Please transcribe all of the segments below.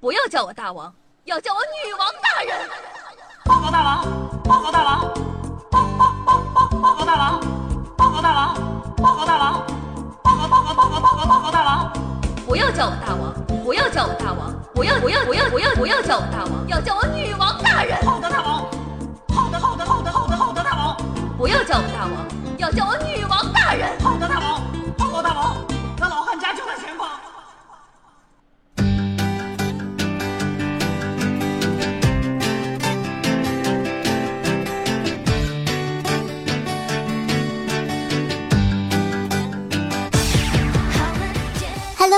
不要叫我大王，要叫我女王大人。报告大王，报告大王，报报报报报告大王，报告大王，报告大王，报告报告报告报告报告大王。不要叫我大王，不要叫我大王，不要不要不要不要不要叫我大王，要叫我女王大人。好的，大王。好的，好的，好的，好的，好的，大王。不要叫我大王，要叫我女王大人。好的，大王。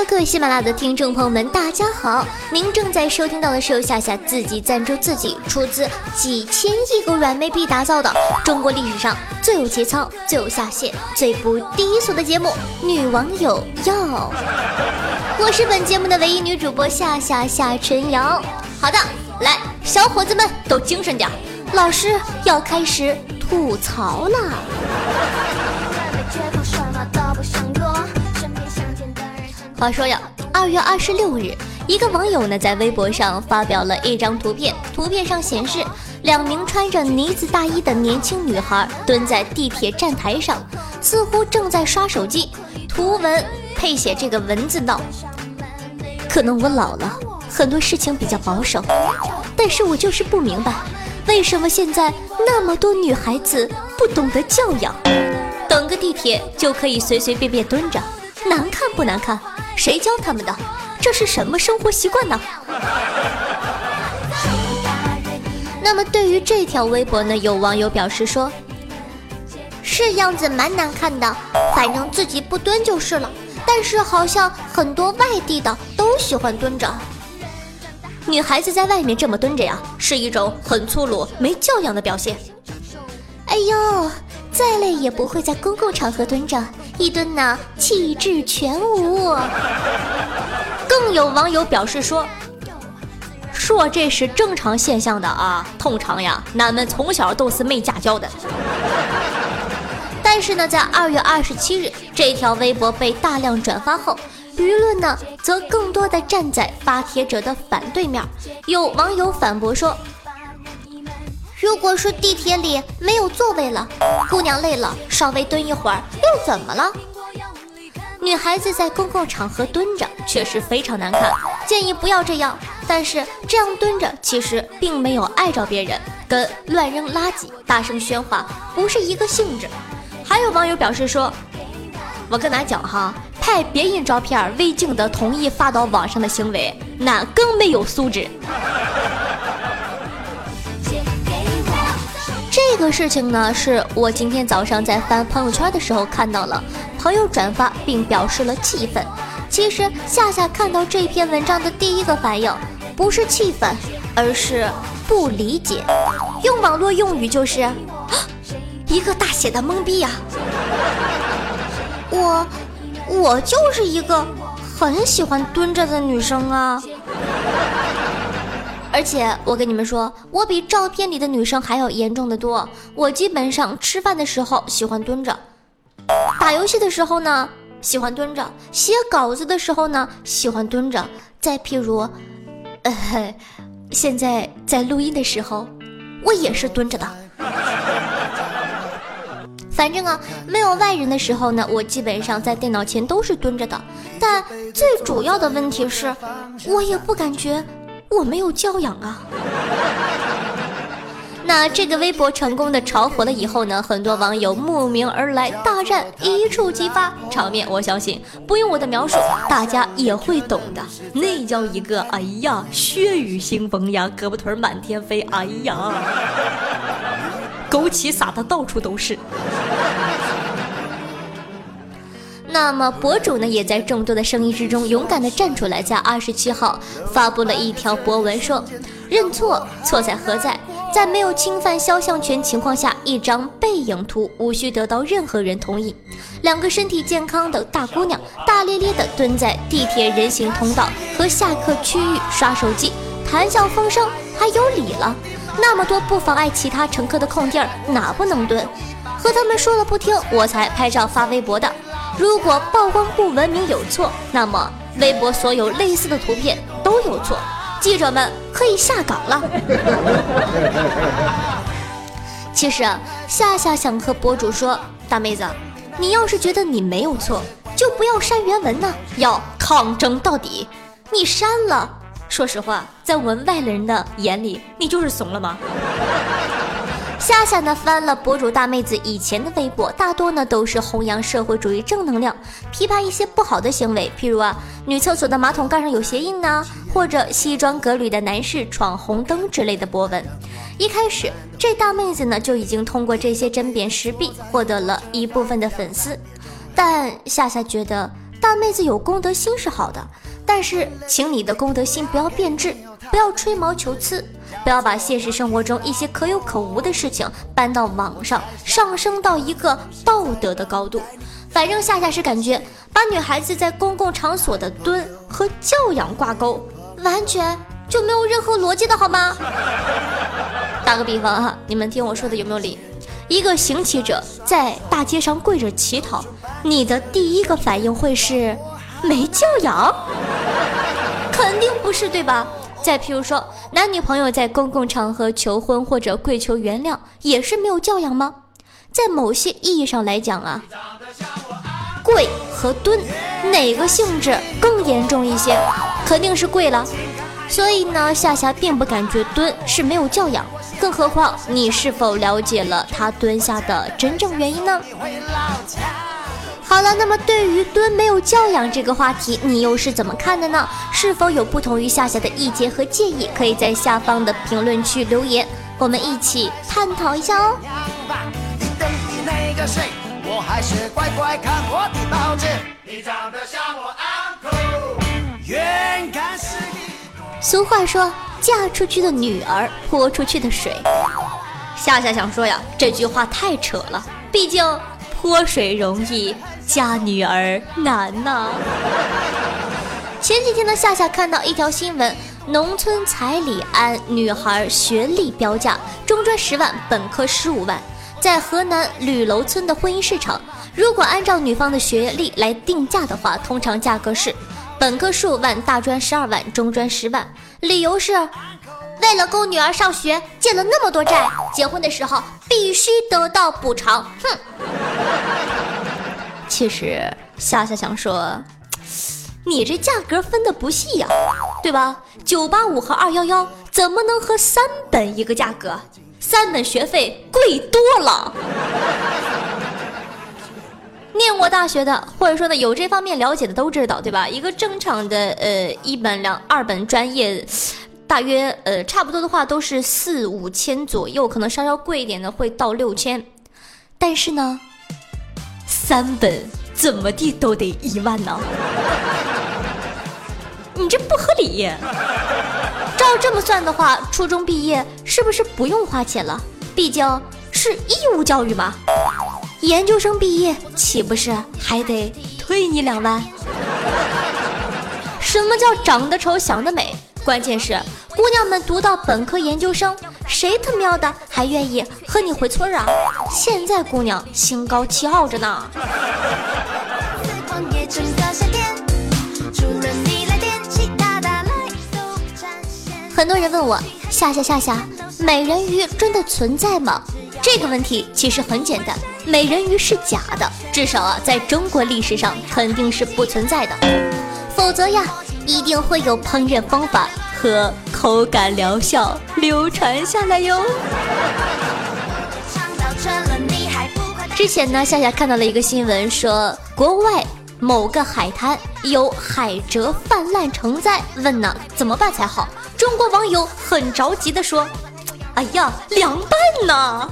各位喜马拉雅的听众朋友们，大家好！您正在收听到的是由夏夏自己赞助自己，出资几千亿个软妹币打造的中国历史上最有节操、最有下限、最不低俗的节目《女网友要》。我是本节目的唯一女主播夏夏夏晨瑶。好的，来，小伙子们都精神点，老师要开始吐槽了！话说呀，二月二十六日，一个网友呢在微博上发表了一张图片，图片上显示两名穿着呢子大衣的年轻女孩蹲在地铁站台上，似乎正在刷手机。图文配写这个文字道：“可能我老了，很多事情比较保守，但是我就是不明白，为什么现在那么多女孩子不懂得教养，等个地铁就可以随随便便蹲着，难看不难看？”谁教他们的？这是什么生活习惯呢？那么对于这条微博呢，有网友表示说：“是样子蛮难看的，反正自己不蹲就是了。但是好像很多外地的都喜欢蹲着。女孩子在外面这么蹲着呀，是一种很粗鲁、没教养的表现。哎呦，再累也不会在公共场合蹲着。”一蹲呢，气质全无。更有网友表示说：“说这是正常现象的啊，通常呀，俺们从小都是没家教的。”但是呢，在二月二十七日，这条微博被大量转发后，舆论呢则更多的站在发帖者的反对面。有网友反驳说。如果说地铁里没有座位了，姑娘累了稍微蹲一会儿又怎么了？女孩子在公共场合蹲着确实非常难看，建议不要这样。但是这样蹲着其实并没有碍着别人，跟乱扔垃圾、大声喧哗不是一个性质。还有网友表示说：“我跟咱讲哈，拍别人照片未经得同意发到网上的行为，那更没有素质。”这个事情呢，是我今天早上在翻朋友圈的时候看到了，朋友转发并表示了气愤。其实夏夏看到这篇文章的第一个反应不是气愤，而是不理解。用网络用语就是一个大写的懵逼呀！我我就是一个很喜欢蹲着的女生啊。而且我跟你们说，我比照片里的女生还要严重的多。我基本上吃饭的时候喜欢蹲着，打游戏的时候呢喜欢蹲着，写稿子的时候呢喜欢蹲着。再譬如，呃，现在在录音的时候，我也是蹲着的。反正啊，没有外人的时候呢，我基本上在电脑前都是蹲着的。但最主要的问题是，我也不感觉。我没有教养啊！那这个微博成功的炒火了以后呢，很多网友慕名而来，大战一触即发，场面我相信不用我的描述，大家也会懂的。那叫一个哎呀，血雨腥风呀，胳膊腿满天飞，哎呀，枸杞撒的到处都是。那么博主呢，也在众多的声音之中勇敢地站出来，在二十七号发布了一条博文，说：“认错，错在何在？在没有侵犯肖像权情况下，一张背影图无需得到任何人同意。两个身体健康的大姑娘，大咧咧地蹲在地铁人行通道和下客区域刷手机，谈笑风生，还有理了。那么多不妨碍其他乘客的空地儿，哪不能蹲？和他们说了不听，我才拍照发微博的。”如果曝光不文明有错，那么微博所有类似的图片都有错，记者们可以下岗了。其实啊，夏夏想和博主说，大妹子，你要是觉得你没有错，就不要删原文呢，要抗争到底。你删了，说实话，在我们外人的眼里，你就是怂了吗？夏夏呢翻了博主大妹子以前的微博，大多呢都是弘扬社会主义正能量，批判一些不好的行为，譬如啊女厕所的马桶盖上有鞋印呐，或者西装革履的男士闯红灯之类的博文。一开始这大妹子呢就已经通过这些针砭时弊获得了一部分的粉丝，但夏夏觉得大妹子有公德心是好的，但是请你的公德心不要变质，不要吹毛求疵。不要把现实生活中一些可有可无的事情搬到网上，上升到一个道德的高度。反正夏夏是感觉把女孩子在公共场所的蹲和教养挂钩，完全就没有任何逻辑的好吗？打个比方哈，你们听我说的有没有理？一个行乞者在大街上跪着乞讨，你的第一个反应会是没教养？肯定不是，对吧？再譬如说，男女朋友在公共场合求婚或者跪求原谅，也是没有教养吗？在某些意义上来讲啊，跪和蹲哪个性质更严重一些？肯定是跪了。所以呢，夏夏并不感觉蹲是没有教养，更何况你是否了解了他蹲下的真正原因呢？好了，那么对于蹲没有教养这个话题，你又是怎么看的呢？是否有不同于夏夏的意见和建议？可以在下方的评论区留言，我们一起探讨一下哦。俗话说，嫁出去的女儿泼出去的水。夏夏想说呀，这句话太扯了，毕竟泼水容易。嫁女儿难呐！前几天呢，夏夏看到一条新闻：农村彩礼按女孩学历标价，中专十万，本科十五万。在河南吕楼村的婚姻市场，如果按照女方的学历来定价的话，通常价格是本科十五万，大专十二万，中专十万。理由是为了供女儿上学，借了那么多债，结婚的时候必须得到补偿。哼！其实夏夏想说，你这价格分的不细呀，对吧？九八五和二幺幺怎么能和三本一个价格？三本学费贵多了。念过大学的，或者说呢有这方面了解的都知道，对吧？一个正常的呃一本两二本专业，大约呃差不多的话都是四五千左右，可能稍稍贵一点的会到六千，但是呢。三本怎么地都得一万呢？你这不合理。照这么算的话，初中毕业是不是不用花钱了？毕竟是义务教育嘛。研究生毕业岂不是还得退你两万？什么叫长得丑想得美？关键是姑娘们读到本科研究生。谁他喵的还愿意和你回村啊？现在姑娘心高气傲着呢。很多人问我夏夏夏夏，美人鱼真的存在吗？这个问题其实很简单，美人鱼是假的，至少啊，在中国历史上肯定是不存在的，否则呀，一定会有烹饪方法。和口感疗效流传下来哟。之前呢，夏夏看到了一个新闻，说国外某个海滩有海蜇泛滥成灾，问呢怎么办才好？中国网友很着急的说：“哎呀，凉拌呢！”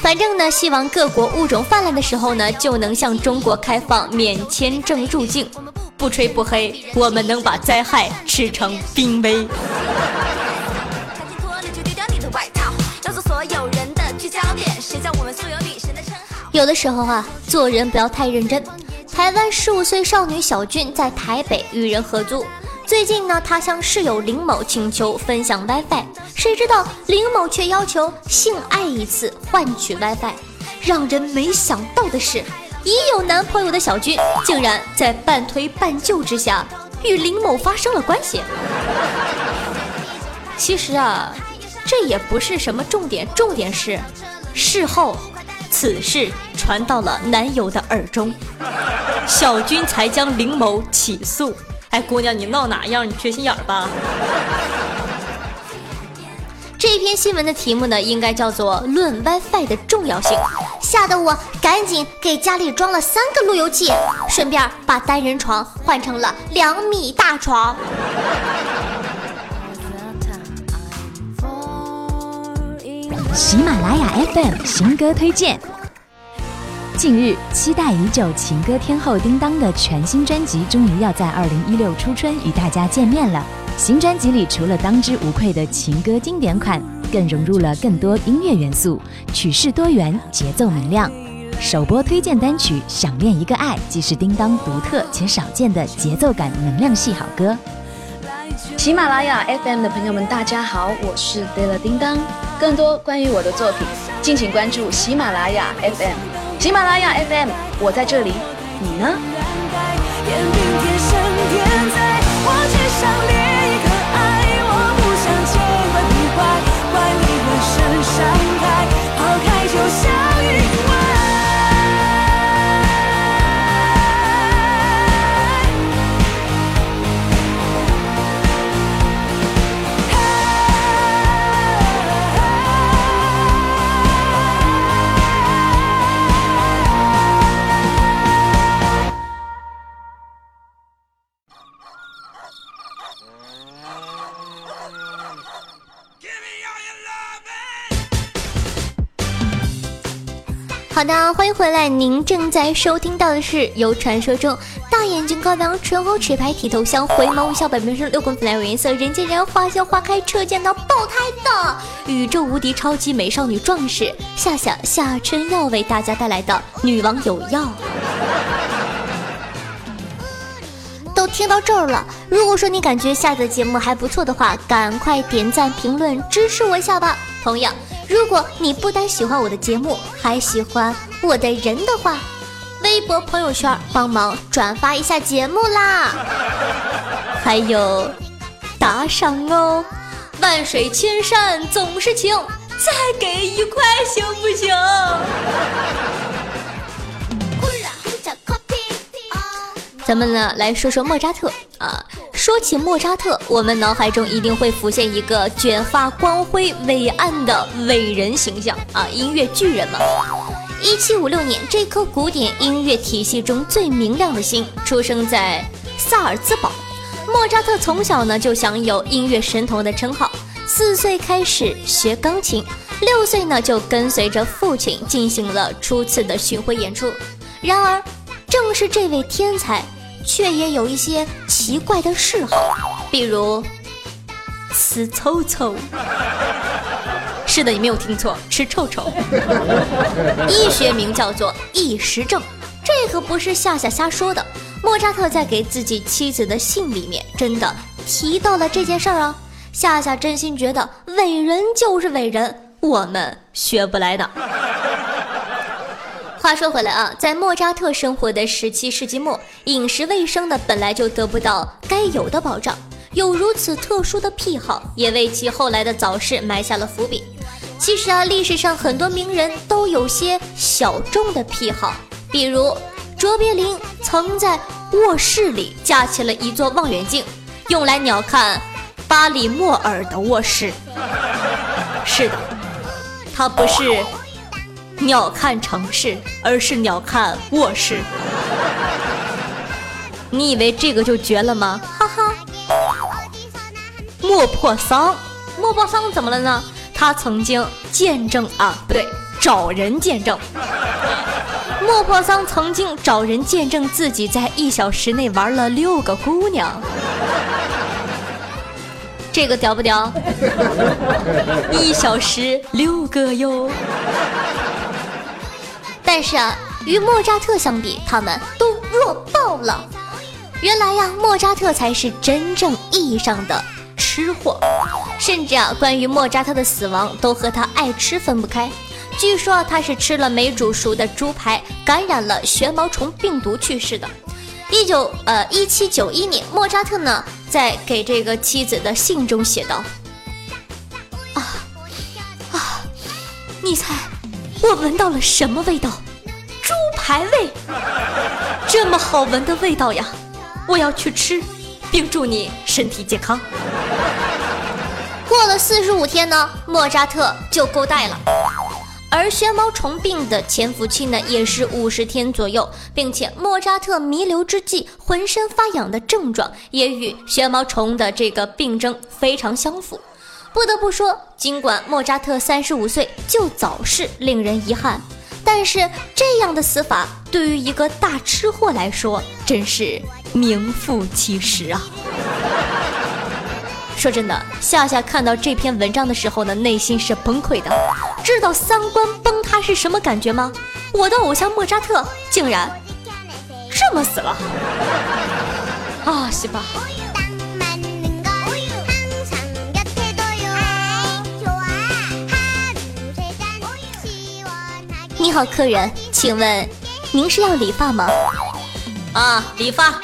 反正呢，希望各国物种泛滥的时候呢，就能向中国开放免签证入境。不吹不黑，我们能把灾害吃成濒危。有的时候啊，做人不要太认真。台湾十五岁少女小俊在台北与人合租，最近呢，他向室友林某请求分享 WiFi，谁知道林某却要求性爱一次换取 WiFi。让人没想到的是。已有男朋友的小军，竟然在半推半就之下与林某发生了关系。其实啊，这也不是什么重点，重点是事后此事传到了男友的耳中，小军才将林某起诉。哎，姑娘，你闹哪样？你缺心眼儿吧？这篇新闻的题目呢，应该叫做《论 WiFi 的重要性》，吓得我赶紧给家里装了三个路由器，顺便把单人床换成了两米大床。喜马拉雅 FM 新歌推荐。近日，期待已久情歌天后叮当的全新专辑终于要在二零一六初春与大家见面了。新专辑里除了当之无愧的情歌经典款，更融入了更多音乐元素，曲式多元，节奏明亮。首播推荐单曲《想念一个爱》即是叮当独特且少见的节奏感能量系好歌。喜马拉雅 FM 的朋友们，大家好，我是 Della 叮当。更多关于我的作品，敬请关注喜马拉雅 FM。喜马拉雅 FM，我在这里，你呢？好的，欢迎回来。您正在收听到的是由传说中大眼睛、高粱、唇红齿白、剃头香、回眸微笑、百变生、六根粉亮有颜色、人见人花笑花开、车见到爆胎的宇宙无敌超级美少女壮士夏夏夏春耀为大家带来的女王有药。都听到这儿了，如果说你感觉下的节目还不错的话，赶快点赞、评论支持我一下吧，朋友。如果你不单喜欢我的节目，还喜欢我的人的话，微博、朋友圈帮忙转发一下节目啦！还有打赏哦！万水千山总是情，再给一块行不行？咱们呢来说说莫扎特啊。说起莫扎特，我们脑海中一定会浮现一个卷发光辉伟岸的伟人形象啊，音乐巨人嘛。一七五六年，这颗古典音乐体系中最明亮的星出生在萨尔兹堡。莫扎特从小呢就享有音乐神童的称号，四岁开始学钢琴，六岁呢就跟随着父亲进行了初次的巡回演出。然而，正是这位天才。却也有一些奇怪的嗜好，比如吃臭臭。是的，你没有听错，吃臭臭。医学名叫做异食症，这可不是夏夏瞎说的。莫扎特在给自己妻子的信里面真的提到了这件事儿啊。夏夏真心觉得伟人就是伟人，我们学不来的。话说回来啊，在莫扎特生活的十七世纪末，饮食卫生的本来就得不到该有的保障，有如此特殊的癖好，也为其后来的早逝埋下了伏笔。其实啊，历史上很多名人都有些小众的癖好，比如卓别林曾在卧室里架起了一座望远镜，用来鸟瞰巴里莫尔的卧室。是的，他不是。鸟看城市，而是鸟看卧室。你以为这个就绝了吗？哈哈。莫泊桑，莫泊桑怎么了呢？他曾经见证啊，不对，找人见证。莫泊桑曾经找人见证自己在一小时内玩了六个姑娘。这个屌不屌？一小时六个哟。但是啊，与莫扎特相比，他们都弱爆了。原来呀，莫扎特才是真正意义上的吃货。甚至啊，关于莫扎特的死亡，都和他爱吃分不开。据说他是吃了没煮熟的猪排，感染了旋毛虫病毒去世的。一九呃一七九一年，莫扎特呢在给这个妻子的信中写道：“啊啊，你猜我闻到了什么味道？猪排味，这么好闻的味道呀！我要去吃，并祝你身体健康。”过了四十五天呢，莫扎特就够带了。而旋毛虫病的潜伏期呢，也是五十天左右，并且莫扎特弥留之际浑身发痒的症状，也与旋毛虫的这个病症非常相符。不得不说，尽管莫扎特三十五岁就早逝，令人遗憾，但是这样的死法对于一个大吃货来说，真是名副其实啊！说真的，夏夏看到这篇文章的时候呢，内心是崩溃的。知道三观崩塌是什么感觉吗？我的偶像莫扎特竟然这么死了！啊，西吧。你好，客人，请问您是要理发吗？啊，理发。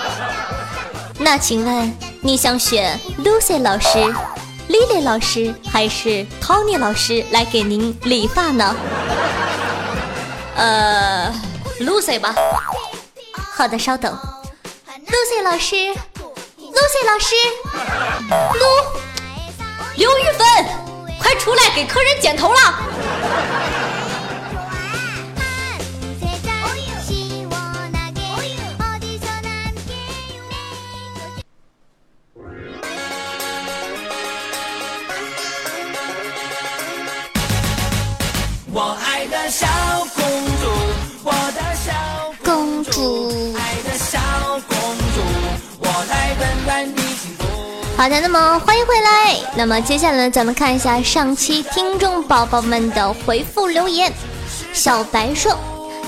那请问？你想选 Lucy 老师、Lily 老师还是 Tony 老师来给您理发呢？呃，Lucy 吧。好的，稍等。Lucy 老师，Lucy 老师，Lu，刘玉芬，快出来给客人剪头了。好的，那么欢迎回来。那么接下来咱们看一下上期听众宝宝们的回复留言。小白说：“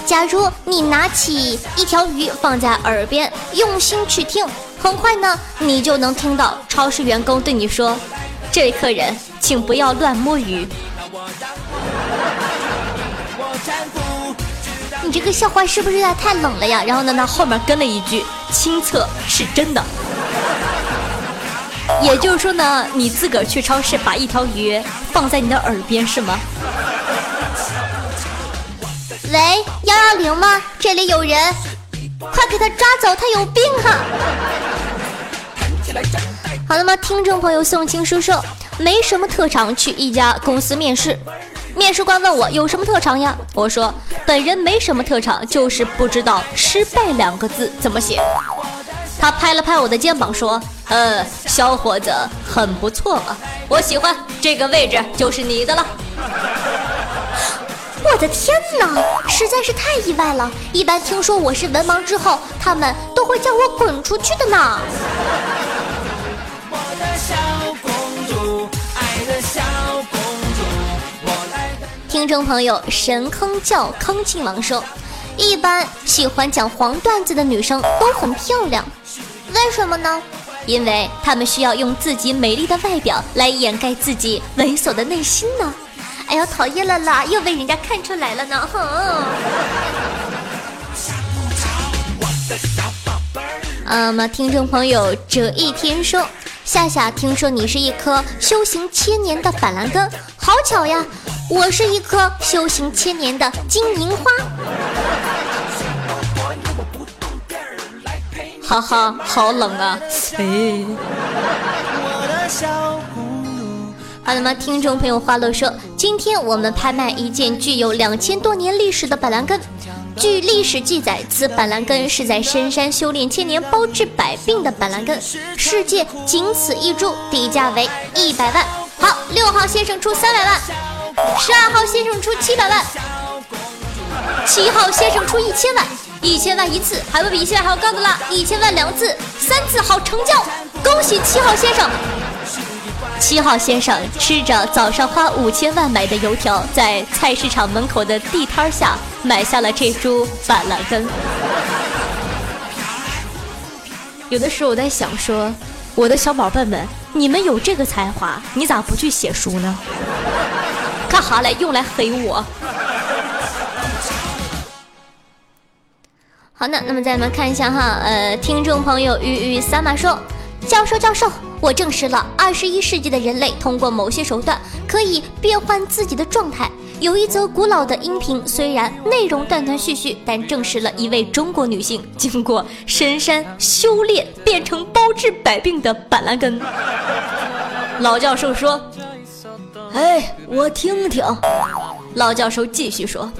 假如你拿起一条鱼放在耳边，用心去听，很快呢，你就能听到超市员工对你说：‘这位客人，请不要乱摸鱼。’”你这个笑话是不是有点太冷了呀？然后呢，他后面跟了一句：“亲测是真的。”也就是说呢，你自个儿去超市把一条鱼放在你的耳边是吗？喂，幺幺零吗？这里有人，快给他抓走，他有病啊！好了吗？听众朋友宋青叔说，没什么特长，去一家公司面试。面试官问我有什么特长呀？我说本人没什么特长，就是不知道“失败”两个字怎么写。他拍了拍我的肩膀说：“呃，小伙子很不错嘛，我喜欢这个位置就是你的了。”我的天哪，实在是太意外了！一般听说我是文盲之后，他们都会叫我滚出去的呢。听众朋友，神坑叫坑亲王说，一般喜欢讲黄段子的女生都很漂亮，为什么呢？因为她们需要用自己美丽的外表来掩盖自己猥琐的内心呢。哎呀，讨厌了啦，又被人家看出来了呢。哼。嗯么听众朋友，这一天说，夏夏听说你是一棵修行千年的板蓝根，好巧呀。我是一颗修行千年的金银花，哈哈，好冷啊！哎，好了吗？听众朋友，花乐说，今天我们拍卖一件具有两千多年历史的板蓝根。据历史记载，此板蓝根是在深山修炼千年，包治百病的板蓝根，世界仅此一株，底价为一百万。好，六号先生出三百万。十二号先生出七百万，七号先生出一千万，一千万一次，还会比一千万还要高的啦！一千万两次，三次好成交，恭喜七号先生！七号先生吃着早上花五千万买的油条，在菜市场门口的地摊下买下了这株板蓝根。有的时候我在想说，我的小宝贝们，你们有这个才华，你咋不去写书呢？干哈来？用来黑我？好的，那么再来我们看一下哈，呃，听众朋友鱼鱼三马说，教授教授，我证实了二十一世纪的人类通过某些手段可以变换自己的状态。有一则古老的音频，虽然内容断断续续，但证实了一位中国女性经过深山修炼变成包治百病的板蓝根。老教授说：“哎，我听听。”老教授继续说：“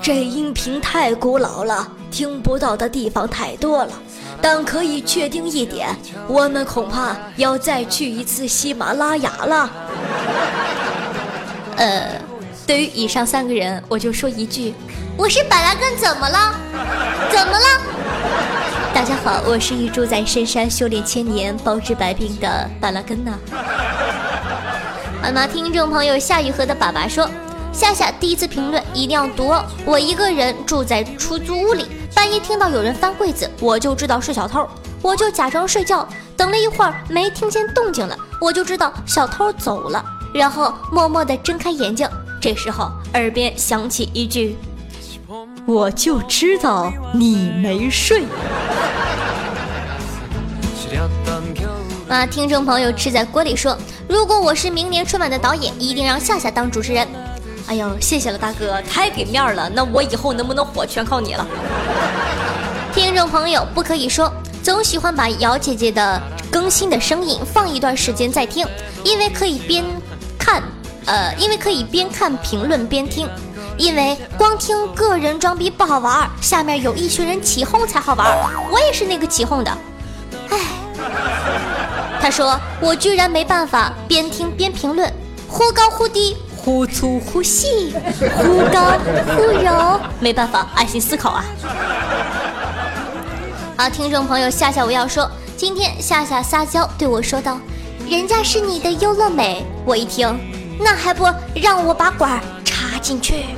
这音频太古老了，听不到的地方太多了，但可以确定一点，我们恐怕要再去一次喜马拉雅了。”呃。对于以上三个人，我就说一句：我是板拉根，怎么了？怎么了？大家好，我是一株在深山修炼千年、包治百病的板拉根呢。妈妈？听众朋友夏雨荷的爸爸说：夏夏第一次评论一定要读哦。我一个人住在出租屋里，半夜听到有人翻柜子，我就知道是小偷，我就假装睡觉，等了一会儿没听见动静了，我就知道小偷走了，然后默默地睁开眼睛。这时候，耳边响起一句：“我就知道你没睡。”啊，听众朋友吃在锅里说：“如果我是明年春晚的导演，一定让夏夏当主持人。”哎呦，谢谢了，大哥，太给面了。那我以后能不能火，全靠你了。听众朋友不可以说，总喜欢把姚姐姐的更新的声音放一段时间再听，因为可以边看。呃，因为可以边看评论边听，因为光听个人装逼不好玩儿，下面有一群人起哄才好玩儿。我也是那个起哄的，唉。他说我居然没办法边听边评论，忽高忽低，忽粗忽细，忽高忽柔，没办法，爱心思考啊。啊，听众朋友，夏夏我要说，今天夏夏撒娇对我说道：“人家是你的优乐美。”我一听。那还不让我把管插进去？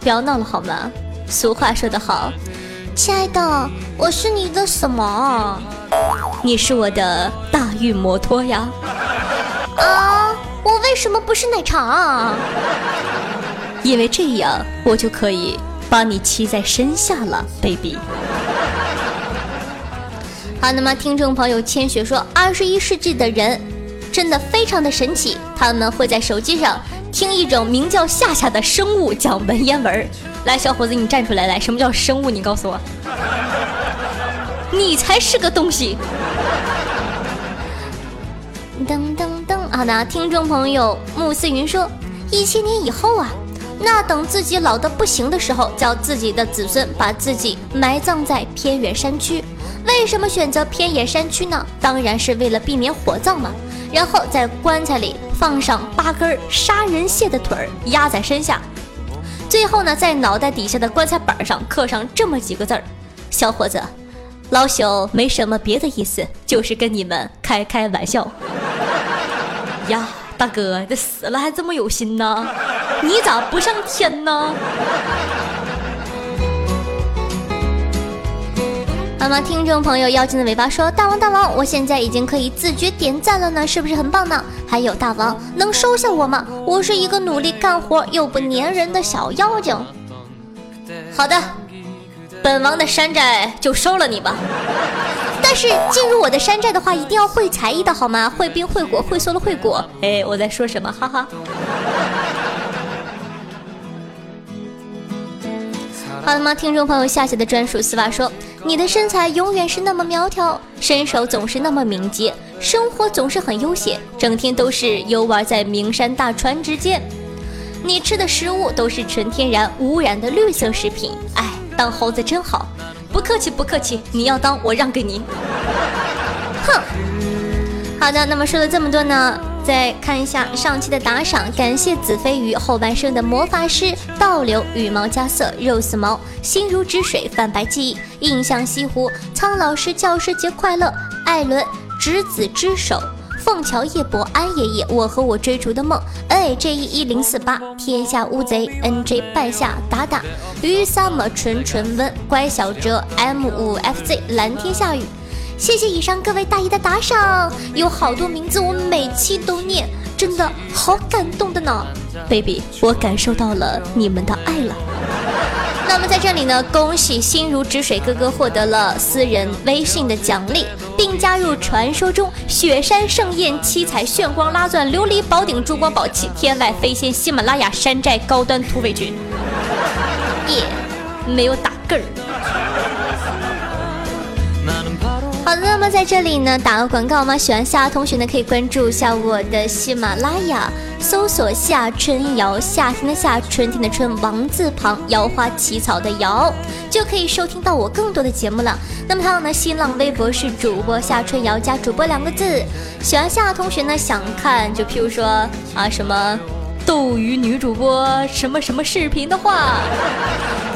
不要闹了好吗？俗话说得好，亲爱的，我是你的什么？你是我的大运摩托呀！啊，我为什么不是奶茶？因为这样我就可以把你骑在身下了，baby。好，那么听众朋友千雪说，二十一世纪的人。真的非常的神奇，他们会在手机上听一种名叫夏夏的生物讲文言文。来，小伙子，你站出来，来，什么叫生物？你告诉我，你才是个东西。噔噔噔，啊，那，听众朋友穆思云说，一千年以后啊，那等自己老的不行的时候，叫自己的子孙把自己埋葬在偏远山区。为什么选择偏远山区呢？当然是为了避免火葬嘛。然后在棺材里放上八根杀人蟹的腿儿压在身下，最后呢，在脑袋底下的棺材板上刻上这么几个字儿：“小伙子，老朽没什么别的意思，就是跟你们开开玩笑。”呀，大哥，这死了还这么有心呢？你咋不上天呢？那么，听众朋友，妖精的尾巴说：“大王，大王，我现在已经可以自觉点赞了呢，是不是很棒呢？还有，大王能收下我吗？我是一个努力干活又不粘人的小妖精。好的，本王的山寨就收了你吧。但是进入我的山寨的话，一定要会才艺的好吗？会冰、会果、会缩了、会果。哎，我在说什么？哈哈。”好了吗？听众朋友，夏夏的专属丝袜说：“你的身材永远是那么苗条，身手总是那么敏捷，生活总是很悠闲，整天都是游玩在名山大川之间。你吃的食物都是纯天然无污染的绿色食品。哎，当猴子真好，不客气不客气，你要当我让给你。哼，好的，那么说了这么多呢？”再看一下上期的打赏，感谢子飞鱼后半生的魔法师倒流羽毛加色肉丝毛。心如止水泛白记忆印象西湖苍老师教师节快乐艾伦执子之手凤桥夜泊安爷爷我和我追逐的梦，naj E 一零四八天下乌贼 N J 败下打打鱼 summer 纯纯温乖小哲 M 五 F Z 蓝天下雨。谢谢以上各位大爷的打赏，有好多名字我每期都念，真的好感动的呢，baby，我感受到了你们的爱了。那么在这里呢，恭喜心如止水哥哥获得了私人微信的奖励，并加入传说中雪山盛宴、七彩炫光拉钻、琉璃宝顶、珠光宝气、天外飞仙、喜马拉雅山寨高端土匪群。耶，没有打嗝儿。好的，那么在这里呢，打个广告嘛，喜欢夏同学呢，可以关注一下我的喜马拉雅，搜索夏春瑶，夏天的夏，春天的春，王字旁，瑶花起草的瑶，就可以收听到我更多的节目了。那么还有呢，新浪微博是主播夏春瑶加主播两个字。喜欢夏同学呢，想看就譬如说啊什么。斗鱼女主播什么什么视频的话，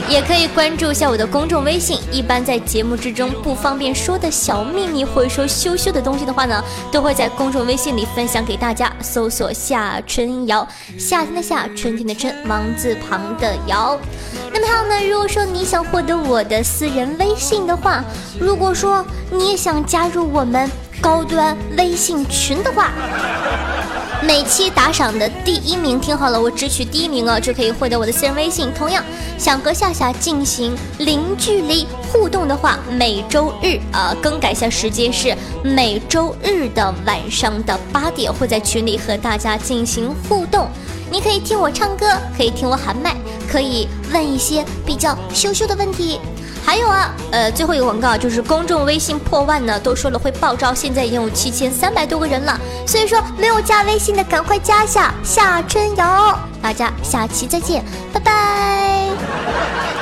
也可以关注一下我的公众微信。一般在节目之中不方便说的小秘密或者说羞羞的东西的话呢，都会在公众微信里分享给大家。搜索夏春瑶，夏天的夏，春天的春，王字旁的瑶。那么还有呢，如果说你想获得我的私人微信的话，如果说你也想加入我们高端微信群的话。每期打赏的第一名，听好了，我只取第一名哦，就可以获得我的私人微信。同样，想和夏夏进行零距离互动的话，每周日啊，更改一下时间是每周日的晚上的八点，会在群里和大家进行互动。你可以听我唱歌，可以听我喊麦，可以问一些比较羞羞的问题。还有啊，呃，最后一个广告就是公众微信破万呢，都说了会爆招，现在已经有七千三百多个人了，所以说没有加微信的赶快加一下夏春瑶，大家下期再见，拜拜。